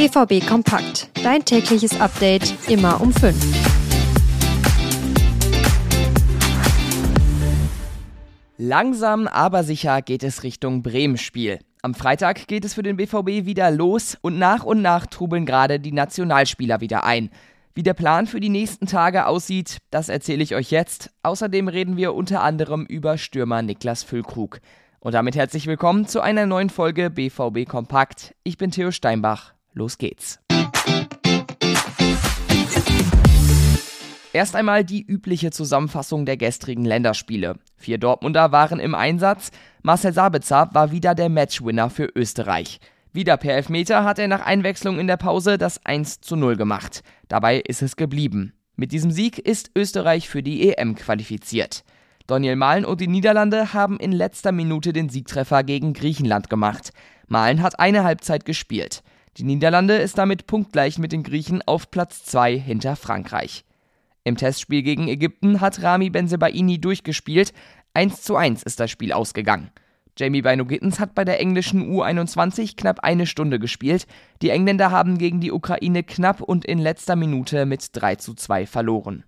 BVB Kompakt. Dein tägliches Update immer um 5. Langsam, aber sicher geht es Richtung Bremen-Spiel. Am Freitag geht es für den BVB wieder los und nach und nach trubeln gerade die Nationalspieler wieder ein. Wie der Plan für die nächsten Tage aussieht, das erzähle ich euch jetzt. Außerdem reden wir unter anderem über Stürmer Niklas Füllkrug. Und damit herzlich willkommen zu einer neuen Folge BVB Kompakt. Ich bin Theo Steinbach. Los geht's. Erst einmal die übliche Zusammenfassung der gestrigen Länderspiele. Vier Dortmunder waren im Einsatz. Marcel Sabitzer war wieder der Matchwinner für Österreich. Wieder per Elfmeter hat er nach Einwechslung in der Pause das 1 zu 0 gemacht. Dabei ist es geblieben. Mit diesem Sieg ist Österreich für die EM qualifiziert. Daniel Mahlen und die Niederlande haben in letzter Minute den Siegtreffer gegen Griechenland gemacht. Mahlen hat eine Halbzeit gespielt. Die Niederlande ist damit punktgleich mit den Griechen auf Platz 2 hinter Frankreich. Im Testspiel gegen Ägypten hat Rami Benzebaini durchgespielt. 1 zu 1 ist das Spiel ausgegangen. Jamie Bino Gittens hat bei der englischen U21 knapp eine Stunde gespielt. Die Engländer haben gegen die Ukraine knapp und in letzter Minute mit 3 zu 2 verloren.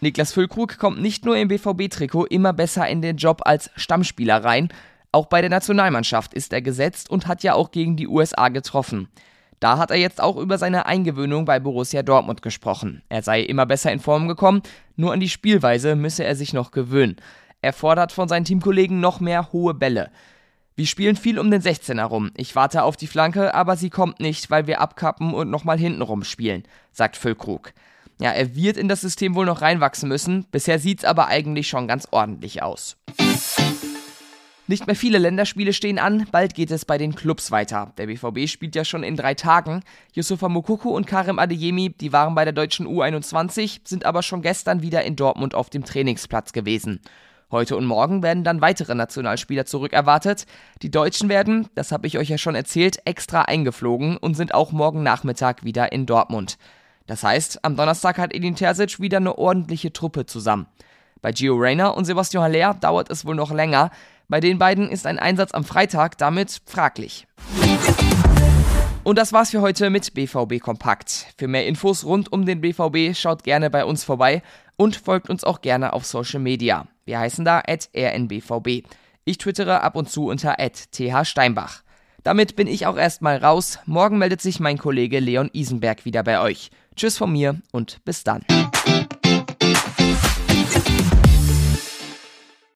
Niklas Füllkrug kommt nicht nur im BVB-Trikot immer besser in den Job als Stammspieler rein, auch bei der Nationalmannschaft ist er gesetzt und hat ja auch gegen die USA getroffen. Da hat er jetzt auch über seine Eingewöhnung bei Borussia Dortmund gesprochen. Er sei immer besser in Form gekommen, nur an die Spielweise müsse er sich noch gewöhnen. Er fordert von seinen Teamkollegen noch mehr hohe Bälle. Wir spielen viel um den 16er rum. Ich warte auf die Flanke, aber sie kommt nicht, weil wir abkappen und nochmal hintenrum spielen, sagt Füllkrug. Ja, er wird in das System wohl noch reinwachsen müssen. Bisher sieht's aber eigentlich schon ganz ordentlich aus. Nicht mehr viele Länderspiele stehen an, bald geht es bei den Clubs weiter. Der BVB spielt ja schon in drei Tagen. Yusufa Mukoko und Karim Adeyemi, die waren bei der deutschen U21, sind aber schon gestern wieder in Dortmund auf dem Trainingsplatz gewesen. Heute und morgen werden dann weitere Nationalspieler zurückerwartet. Die Deutschen werden, das habe ich euch ja schon erzählt, extra eingeflogen und sind auch morgen Nachmittag wieder in Dortmund. Das heißt, am Donnerstag hat Edin Terzic wieder eine ordentliche Truppe zusammen. Bei Gio Reyna und Sebastian Haller dauert es wohl noch länger. Bei den beiden ist ein Einsatz am Freitag damit fraglich. Und das war's für heute mit BVB Kompakt. Für mehr Infos rund um den BVB schaut gerne bei uns vorbei und folgt uns auch gerne auf Social Media. Wir heißen da rnbvb. Ich twittere ab und zu unter thsteinbach. Damit bin ich auch erstmal raus. Morgen meldet sich mein Kollege Leon Isenberg wieder bei euch. Tschüss von mir und bis dann.